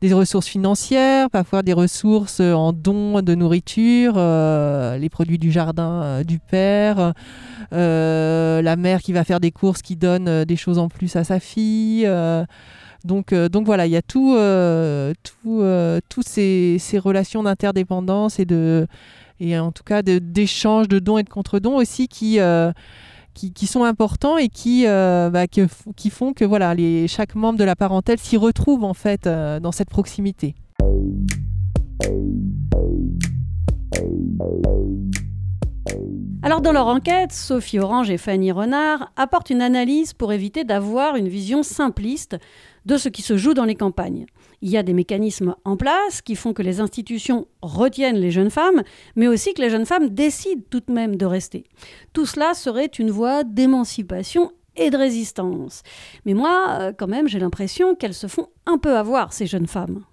des ressources financières, parfois des ressources en dons de nourriture, les produits du jardin du père, la mère qui va faire des courses qui donne des choses en plus à sa fille. Donc, euh, donc voilà, il y a tout, euh, tout, euh, toutes ces, relations d'interdépendance et de, et en tout cas d'échanges de, dons et de contre-dons aussi qui, qui, sont importants et qui, bah, qui font que voilà, les, chaque membre de la parentèle s'y retrouve en fait dans cette proximité. Alors dans leur enquête, Sophie Orange et Fanny Renard apportent une analyse pour éviter d'avoir une vision simpliste de ce qui se joue dans les campagnes. Il y a des mécanismes en place qui font que les institutions retiennent les jeunes femmes, mais aussi que les jeunes femmes décident tout de même de rester. Tout cela serait une voie d'émancipation et de résistance. Mais moi, euh, quand même, j'ai l'impression qu'elles se font un peu avoir, ces jeunes femmes.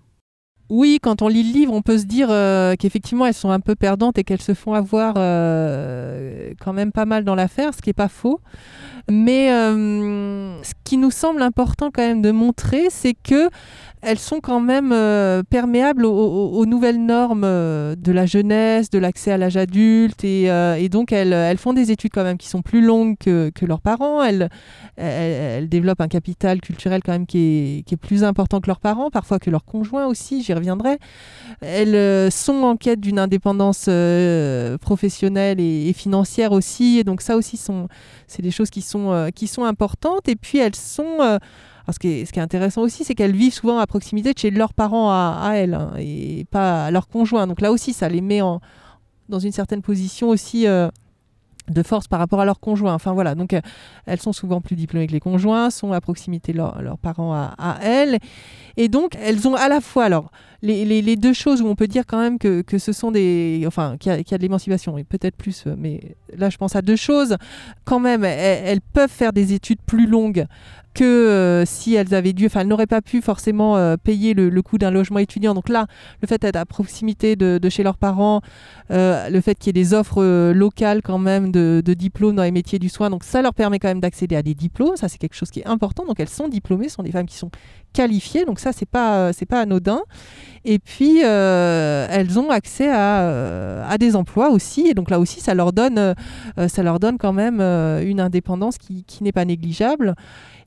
Oui, quand on lit le livre, on peut se dire euh, qu'effectivement, elles sont un peu perdantes et qu'elles se font avoir euh, quand même pas mal dans l'affaire, ce qui n'est pas faux. Mais euh, ce qui nous semble important quand même de montrer, c'est que elles sont quand même euh, perméables aux, nouvelles normes euh, de la jeunesse, de l'accès à l'âge adulte, et, euh, donc elles, font des études quand même qui sont plus longues que, leurs parents. Elles, développent un capital culturel quand même qui est, plus important que leurs parents, parfois que leurs conjoints aussi, j'y reviendrai. Elles sont en quête d'une indépendance professionnelle et, et financière aussi, et donc ça aussi sont, c'est des choses qui sont, euh, qui sont importantes. Et puis elles sont... euh, ce, qui est, ce qui est intéressant aussi, c'est qu'elles vivent souvent à proximité de chez leurs parents à, elles, hein, et pas à leurs conjoints. Donc là aussi, ça les met en, dans une certaine position aussi euh, de force par rapport à leurs conjoints. Enfin voilà, donc elles sont souvent plus diplômées que les conjoints, sont à proximité de leur- leurs parents à, à elles. Et donc, elles ont à la fois, alors, les, deux choses où on peut dire quand même que, ce sont des... Enfin, qu'il y, a- de l'émancipation, et peut-être plus, euh, mais là, je pense à deux choses. Quand même, elles, peuvent faire des études plus longues que euh, si elles avaient dû, enfin elles n'auraient pas pu forcément euh, payer le, coût d'un logement étudiant. Donc là, le fait d'être à proximité de, chez leurs parents, le fait qu'il y ait des offres locales quand même de, de diplômes dans les métiers du soin, donc ça leur permet quand même d'accéder à des diplômes. Ça c'est quelque chose qui est important. Donc elles sont diplômées, ce sont des femmes qui sont qualifiées. Donc ça c'est pas euh, c'est pas anodin. Et puis euh, elles ont accès à, euh, à des emplois aussi. Et donc là aussi ça leur donne ça leur donne quand même une indépendance qui, n'est pas négligeable.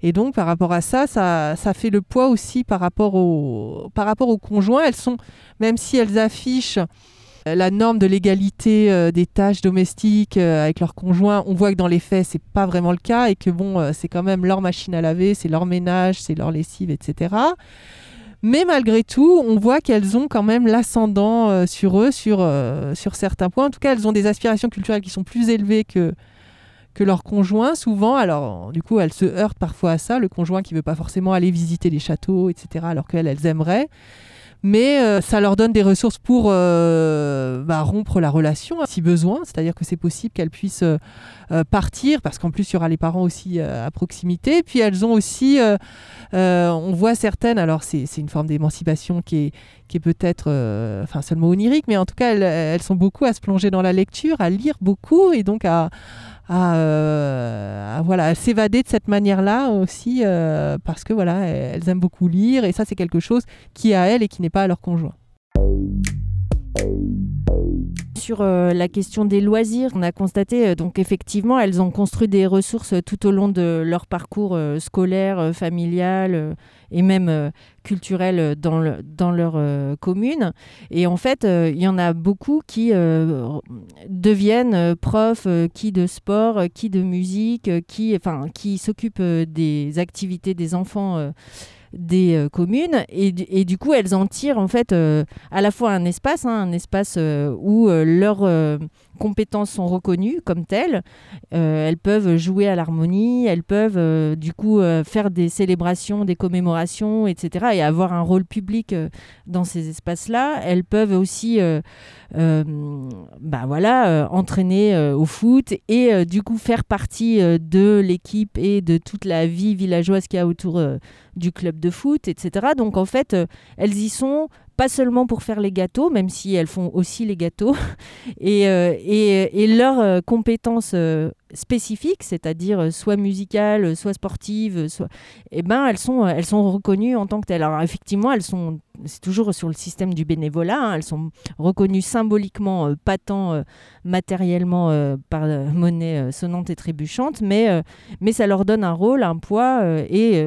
Et donc, par rapport à ça, ça, ça fait le poids aussi par rapport, au, par rapport aux conjoints. Elles sont, même si elles affichent la norme de l'égalité euh, des tâches domestiques euh, avec leurs conjoints, on voit que dans les faits, c'est pas vraiment le cas et que bon, euh, c'est quand même leur machine à laver, c'est leur ménage, c'est leur lessive, etc. Mais malgré tout, on voit qu'elles ont quand même l'ascendant euh, sur eux, sur, euh, sur certains points. En tout cas, elles ont des aspirations culturelles qui sont plus élevées que, que leur conjoint, souvent. Alors, du coup, elles se heurtent parfois à ça, le conjoint qui veut pas forcément aller visiter les châteaux, etc., alors qu'elles, elles aimeraient. Mais euh, ça leur donne des ressources pour euh, bah, rompre la relation, hein, si besoin. C'est-à-dire que c'est possible qu'elles puissent euh, partir, parce qu'en plus, il y aura les parents aussi à proximité. Puis elles ont aussi, on voit certaines, alors c'est une forme d'émancipation qui est, peut-être, enfin seulement onirique, mais en tout cas, elles sont beaucoup à se plonger dans la lecture, à lire beaucoup, et donc à, à, euh, à, voilà, s'évader de cette manière-là aussi, euh, parce que voilà, elles aiment beaucoup lire, et ça c'est quelque chose qui est à elles et qui n'est pas à leur conjoint. Sur euh, la question des loisirs, on a constaté euh, donc effectivement elles ont construit des ressources euh, tout au long de leur parcours scolaire, familial et même culturel dans, le- dans leur commune. Et en fait, il y en a beaucoup qui deviennent profs, qui de sport, qui de musique, qui, enfin, qui s'occupent des activités des enfants. Des euh, communes et, du- coup elles en tirent en fait euh, à la fois un espace, hein, un espace euh, où euh, compétences sont reconnues comme telles. Euh, elles peuvent jouer à l'harmonie, elles peuvent euh, du coup euh, faire des célébrations, des commémorations, etc. et avoir un rôle public dans ces espaces-là. Elles peuvent aussi bah voilà, entraîner au foot et du coup faire partie de l'équipe et de toute la vie villageoise qu'il y a autour du club de foot, etc. Donc en fait, elles y sont pas seulement pour faire les gâteaux, même si elles font aussi les gâteaux, et, euh, et, et leurs euh, compétences euh, spécifiques, c'est-à-dire soit musicales, soit sportives, soit, eh ben elles sont, elles sont reconnues en tant que telles. Alors effectivement, elles sont, c'est toujours sur le système du bénévolat, hein, elles sont reconnues symboliquement, pas tant matériellement euh, par monnaie sonnante et trébuchante, mais, mais ça leur donne un rôle, un poids et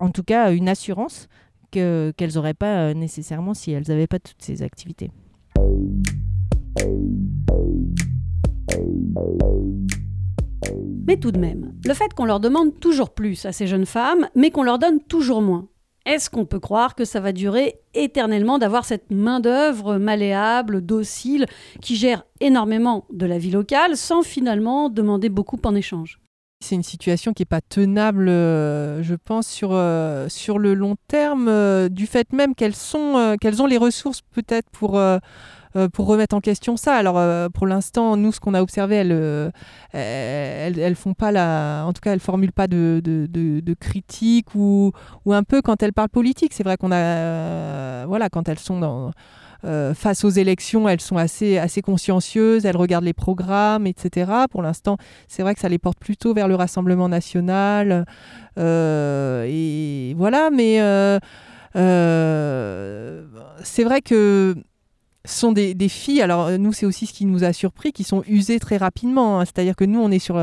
en tout cas une assurance que- qu'elles n'auraient pas euh, nécessairement si elles n'avaient pas toutes ces activités. Mais tout de même, le fait qu'on leur demande toujours plus à ces jeunes femmes, mais qu'on leur donne toujours moins, est-ce qu'on peut croire que ça va durer éternellement d'avoir cette main-d'œuvre malléable, docile, qui gère énormément de la vie locale sans finalement demander beaucoup en échange? C'est une situation qui n'est pas tenable, euh, je pense, sur, euh, sur le long terme, euh, du fait même qu'elles sont, euh, qu'elles ont les ressources peut-être pour, euh, remettre en question ça. Alors pour l'instant, nous, ce qu'on a observé, elles, elles, elles, font pas la, en tout cas, elles formulent pas de, de, critique ou, ou un peu quand elles parlent politique. C'est vrai qu'on a, voilà, quand elles sont dans euh, face aux élections, elles sont assez, consciencieuses, elles regardent les programmes, etc. Pour l'instant, c'est vrai que ça les porte plutôt vers le Rassemblement national. Euh, et voilà, mais euh, c'est vrai que ce sont des, filles, alors nous c'est aussi ce qui nous a surpris, qui sont usées très rapidement. Hein. C'est-à-dire que nous on est sur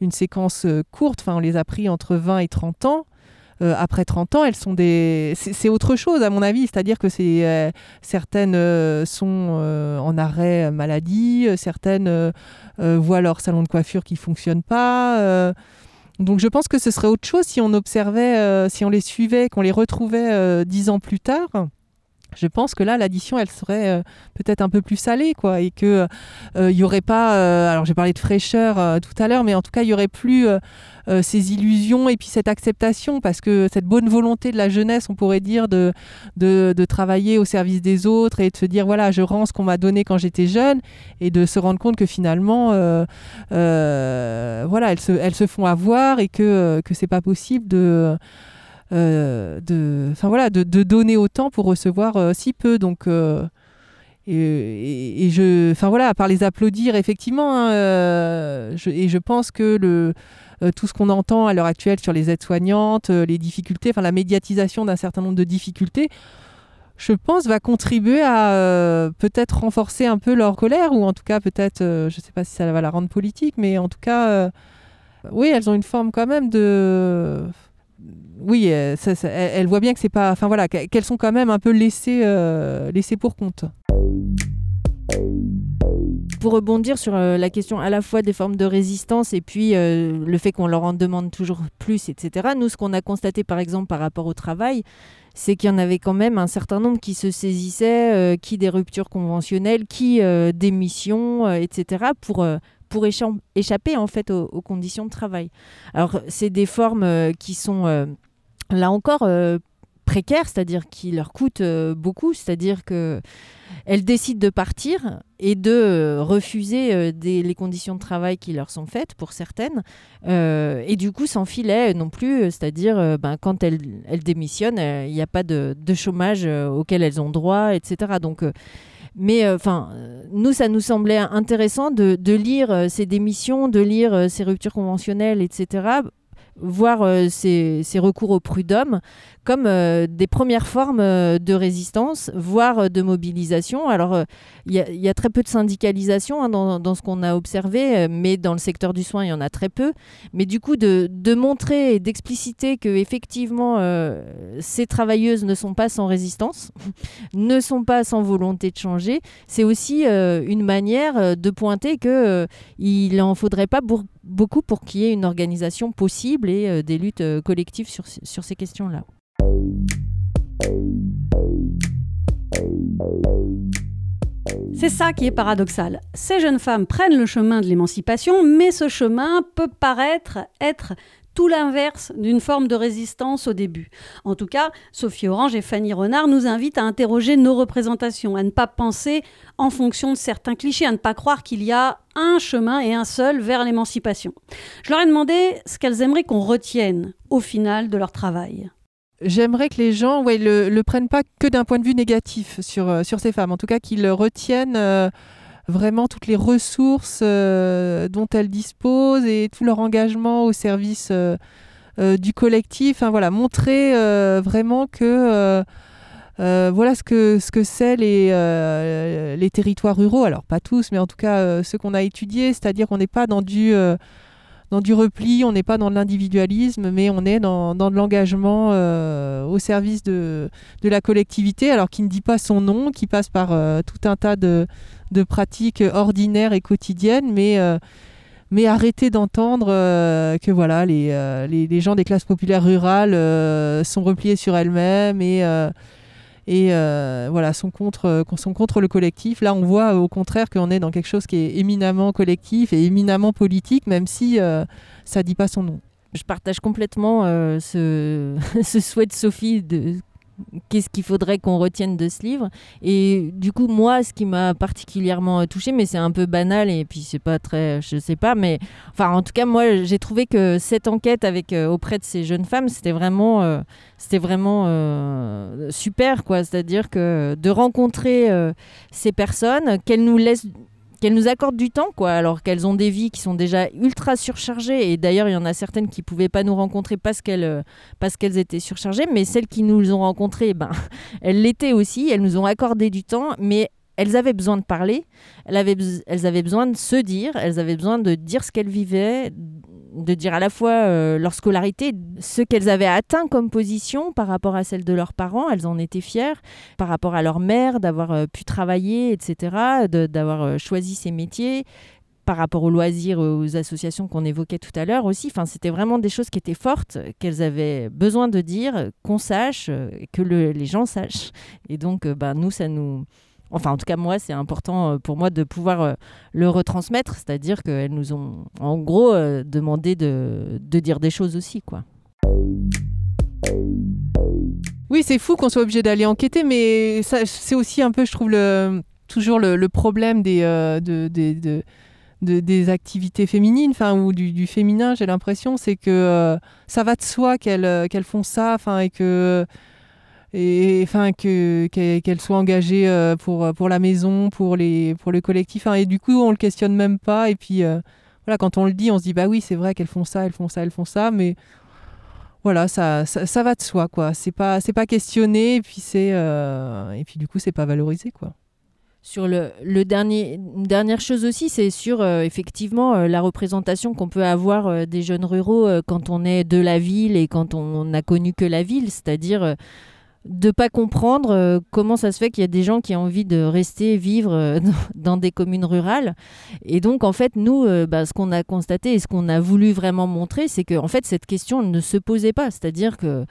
une séquence courte, enfin on les a pris entre 20 et 30 ans. Euh, après 30 ans, elles sont des. C'est autre chose, à mon avis. C'est-à-dire que euh, certaines euh, sont en arrêt maladie, certaines voient leur salon de coiffure qui fonctionne pas. donc je pense que ce serait autre chose si on observait, si on les suivait, qu'on les retrouvait dix ans plus tard je pense que là l'addition elle serait peut-être un peu plus salée quoi et que il y aurait pas alors j'ai parlé de fraîcheur tout à l'heure mais en tout cas il y aurait plus euh, ces illusions et puis cette acceptation, parce que cette bonne volonté de la jeunesse, on pourrait dire, de, de, travailler au service des autres et de se dire, voilà, je rends ce qu'on m'a donné quand j'étais jeune, et de se rendre compte que finalement, euh, euh, voilà, elles se, elles se font avoir et que, que c'est pas possible de... de, enfin voilà, de, de, donner autant pour recevoir si peu. Donc, et, et, je, enfin voilà, à part les applaudir, effectivement, hein, et je pense que le, euh, tout ce qu'on entend à l'heure actuelle sur les aides-soignantes, euh, les difficultés, enfin la médiatisation d'un certain nombre de difficultés, je pense, va contribuer à euh, peut-être renforcer un peu leur colère, ou en tout cas peut-être, je ne sais pas si ça va la rendre politique, mais en tout cas, oui, elles ont une forme quand même de... Oui, elles voient bien que c'est pas... Enfin voilà, qu'elles sont quand même un peu laissées, laissées pour compte. Pour rebondir sur euh, la question à la fois des formes de résistance et puis euh, le fait qu'on leur en demande toujours plus, etc., nous, ce qu'on a constaté par exemple par rapport au travail, c'est qu'il y en avait quand même un certain nombre qui se saisissaient, euh, qui des ruptures conventionnelles, qui des missions, etc., pour, pour échapper en fait aux, aux, conditions de travail. Alors, c'est des formes qui sont, là encore, précaires, c'est-à-dire qui leur coûtent beaucoup, c'est-à-dire que elles décident de partir et de euh, refuser euh, les conditions de travail qui leur sont faites pour certaines, euh, et du coup sans filet non plus, c'est-à-dire ben, quand elles, démissionnent, il n'y a pas de, chômage auquel elles ont droit, etc. Donc mais enfin, nous, ça nous semblait intéressant de lire ces démissions, de lire ces ruptures conventionnelles, etc., voir ces, ces, recours au prud'homme comme euh, des premières formes euh, de résistance, voire euh, de mobilisation. Alors, il y, a très peu de syndicalisation hein, dans, ce qu'on a observé, mais dans le secteur du soin, il y en a très peu. Mais du coup, de, montrer et d'expliciter que effectivement, ces travailleuses ne sont pas sans résistance, ne sont pas sans volonté de changer, c'est aussi une manière de pointer que il en faudrait pas beaucoup pour qu'il y ait une organisation possible et des luttes collectives sur, sur ces questions-là. C'est ça qui est paradoxal. Ces jeunes femmes prennent le chemin de l'émancipation, mais ce chemin peut paraître être tout l'inverse d'une forme de résistance au début. En tout cas, Sophie Orange et Fanny Renard nous invitent à interroger nos représentations, à ne pas penser en fonction de certains clichés, à ne pas croire qu'il y a un chemin et un seul vers l'émancipation. Je leur ai demandé ce qu'elles aimeraient qu'on retienne au final de leur travail j'aimerais que les gens ouais, le, prennent pas que d'un point de vue négatif sur, euh, sur ces femmes. En tout cas, qu'ils retiennent euh, vraiment toutes les ressources euh, dont elles disposent et tout leur engagement au service du collectif. Enfin, voilà, montrer vraiment que voilà ce que ce que c'est les, les territoires ruraux. Alors pas tous, mais en tout cas ceux qu'on a étudiés, c'est-à-dire qu'on n'est pas dans du dans du repli, on n'est pas dans l'individualisme, mais on est dans, dans de l'engagement euh, au service de, de, la collectivité, alors qui ne dit pas son nom, qui passe par euh, tout un tas de, de, pratiques ordinaires et quotidiennes, mais, euh, mais arrêter d'entendre que voilà, les, les, les, gens des classes populaires rurales sont repliés sur elles-mêmes et et euh, voilà, sont contre, euh, sont contre le collectif. Là, on voit au contraire qu'on est dans quelque chose qui est éminemment collectif et éminemment politique, même si euh, ça ne dit pas son nom. Je partage complètement ce, ce, souhait de Sophie de qu'est-ce qu'il faudrait qu'on retienne de ce livre. Et du coup, moi, ce qui m'a particulièrement touché, mais c'est un peu banal et puis c'est pas très, je sais pas, mais enfin, en tout cas, moi, j'ai trouvé que cette enquête avec euh, auprès de ces jeunes femmes, c'était vraiment, euh, c'était vraiment euh, super, quoi. C'est-à-dire que de rencontrer ces personnes, qu'elles nous laissent qu'elles nous accordent du temps, quoi, alors qu'elles ont des vies qui sont déjà ultra surchargées. Et d'ailleurs, il y en a certaines qui pouvaient pas nous rencontrer parce qu'elles euh, parce qu'elles étaient surchargées, mais celles qui nous ont rencontrées, ben, elles l'étaient aussi. Elles nous ont accordé du temps, mais elles avaient besoin de parler, elles avaient, elles avaient besoin de se dire, elles avaient besoin de dire ce qu'elles vivaient, de dire à la fois euh, leur scolarité, ce qu'elles avaient atteint comme position par rapport à celle de leurs parents, elles en étaient fières, par rapport à leur mère, d'avoir euh, pu travailler, etc., d'avoir euh, choisi ces métiers, par rapport aux loisirs, aux associations qu'on évoquait tout à l'heure aussi. Enfin, c'était vraiment des choses qui étaient fortes, qu'elles avaient besoin de dire, qu'on sache, que les gens sachent. Et donc, bah, nous, ça nous Enfin, en tout cas, moi, c'est important euh, pour moi de pouvoir euh, le retransmettre, c'est-à-dire qu'elles nous ont, en gros, euh, demandé de, dire des choses aussi, quoi. Oui, c'est fou qu'on soit obligé d'aller enquêter, mais c'est aussi un peu, je trouve, toujours le, problème des, de, des activités féminines, enfin ou du, féminin, j'ai l'impression, c'est que ça va de soi qu'elles font ça, enfin et que et enfin que qu'elle soit engagée euh, pour pour la maison, pour les pour le collectif. et du coup, on le questionne même pas. Et puis euh, voilà, quand on le dit, on se dit bah oui, c'est vrai qu'elles font ça, elles font ça, elles font ça, mais voilà, ça, ça, va de soi quoi. C'est pas c'est pas questionné et puis c'est euh, et puis du coup c'est pas valorisé quoi. Sur le, le dernier, dernière chose aussi, c'est sur effectivement la représentation qu'on peut avoir des jeunes ruraux quand on est de la ville et quand on n'a connu que la ville, c'est-à-dire de pas comprendre euh, comment ça se fait qu'il y a des gens qui ont envie de rester vivre euh, dans des communes rurales. Et donc, en fait, nous, euh, bah, ce qu'on a constaté et ce qu'on a voulu vraiment montrer, c'est que en fait, cette question ne se posait pas. C'est-à-dire que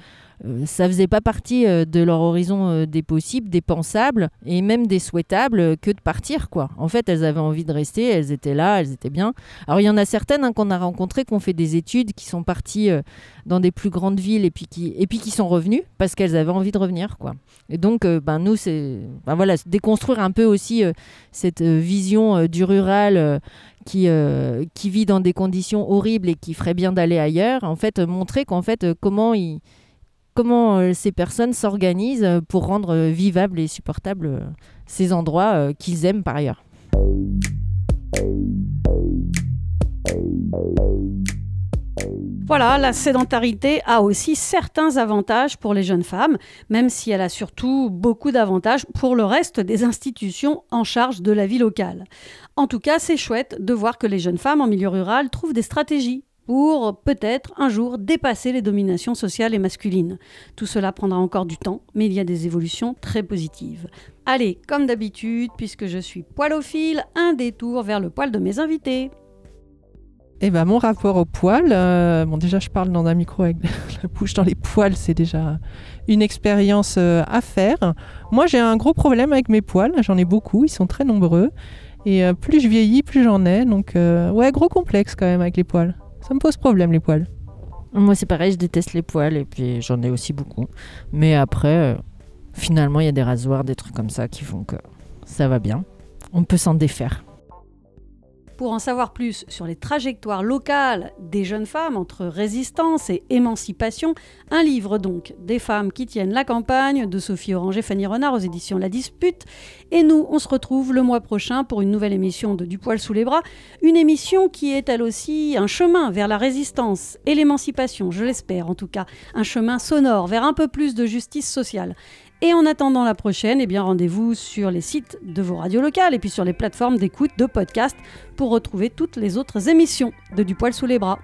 ça faisait pas partie euh, de leur horizon euh, des possibles, des pensables et même des souhaitables que de partir quoi. En fait, elles avaient envie de rester, elles étaient là, elles étaient bien. Alors il y en a certaines hein, qu'on a rencontrées qui ont fait des études, qui sont parties dans des plus grandes villes et puis qui et puis qui sont revenues parce qu'elles avaient envie de revenir quoi. Et donc ben nous c'est ben, voilà déconstruire un peu aussi cette vision du rural qui, qui vit dans des conditions horribles et qui ferait bien d'aller ailleurs, en fait, montrer qu'en fait, comment ils, comment euh, ces personnes s'organisent euh, pour rendre euh, vivables et supportables ces endroits qu'ils aiment par ailleurs. Voilà, la sédentarité a aussi certains avantages pour les jeunes femmes, même si elle a surtout beaucoup d'avantages pour le reste des institutions en charge de la vie locale. En tout cas, c'est chouette de voir que les jeunes femmes en milieu rural trouvent des stratégies pour peut-être un jour dépasser les dominations sociales et masculines. Tout cela prendra encore du temps, mais il y a des évolutions très positives. Allez, comme d'habitude, puisque je suis poilophile, un détour vers le poil de mes invités. Eh ben, mon rapport au poil, euh, bon déjà je parle dans un micro avec la bouche dans les poils, c'est déjà une expérience euh, à faire. Moi j'ai un gros problème avec mes poils, j'en ai beaucoup, ils sont très nombreux. Et euh, plus je vieillis, plus j'en ai. Donc ouais, gros complexe quand même avec les poils. Ça me pose problème les poils. Moi c'est pareil, je déteste les poils et puis j'en ai aussi beaucoup. Mais après, euh, finalement il y a des rasoirs, des trucs comme ça qui font que ça va bien. On peut s'en défaire. Pour en savoir plus sur les trajectoires locales des jeunes femmes entre résistance et émancipation, un livre donc des femmes qui tiennent la campagne de Sophie Orange et Fanny Renard aux éditions La Dispute. Et nous, on se retrouve le mois prochain pour une nouvelle émission de Du poil sous les bras, une émission qui est elle aussi un chemin vers la résistance et l'émancipation, je l'espère en tout cas, un chemin sonore vers un peu plus de justice sociale. Et en attendant la prochaine, eh rendez-vous sur les sites de vos radios locales et puis sur les plateformes d'écoute de podcast pour retrouver toutes les autres émissions de Du poil sous les bras.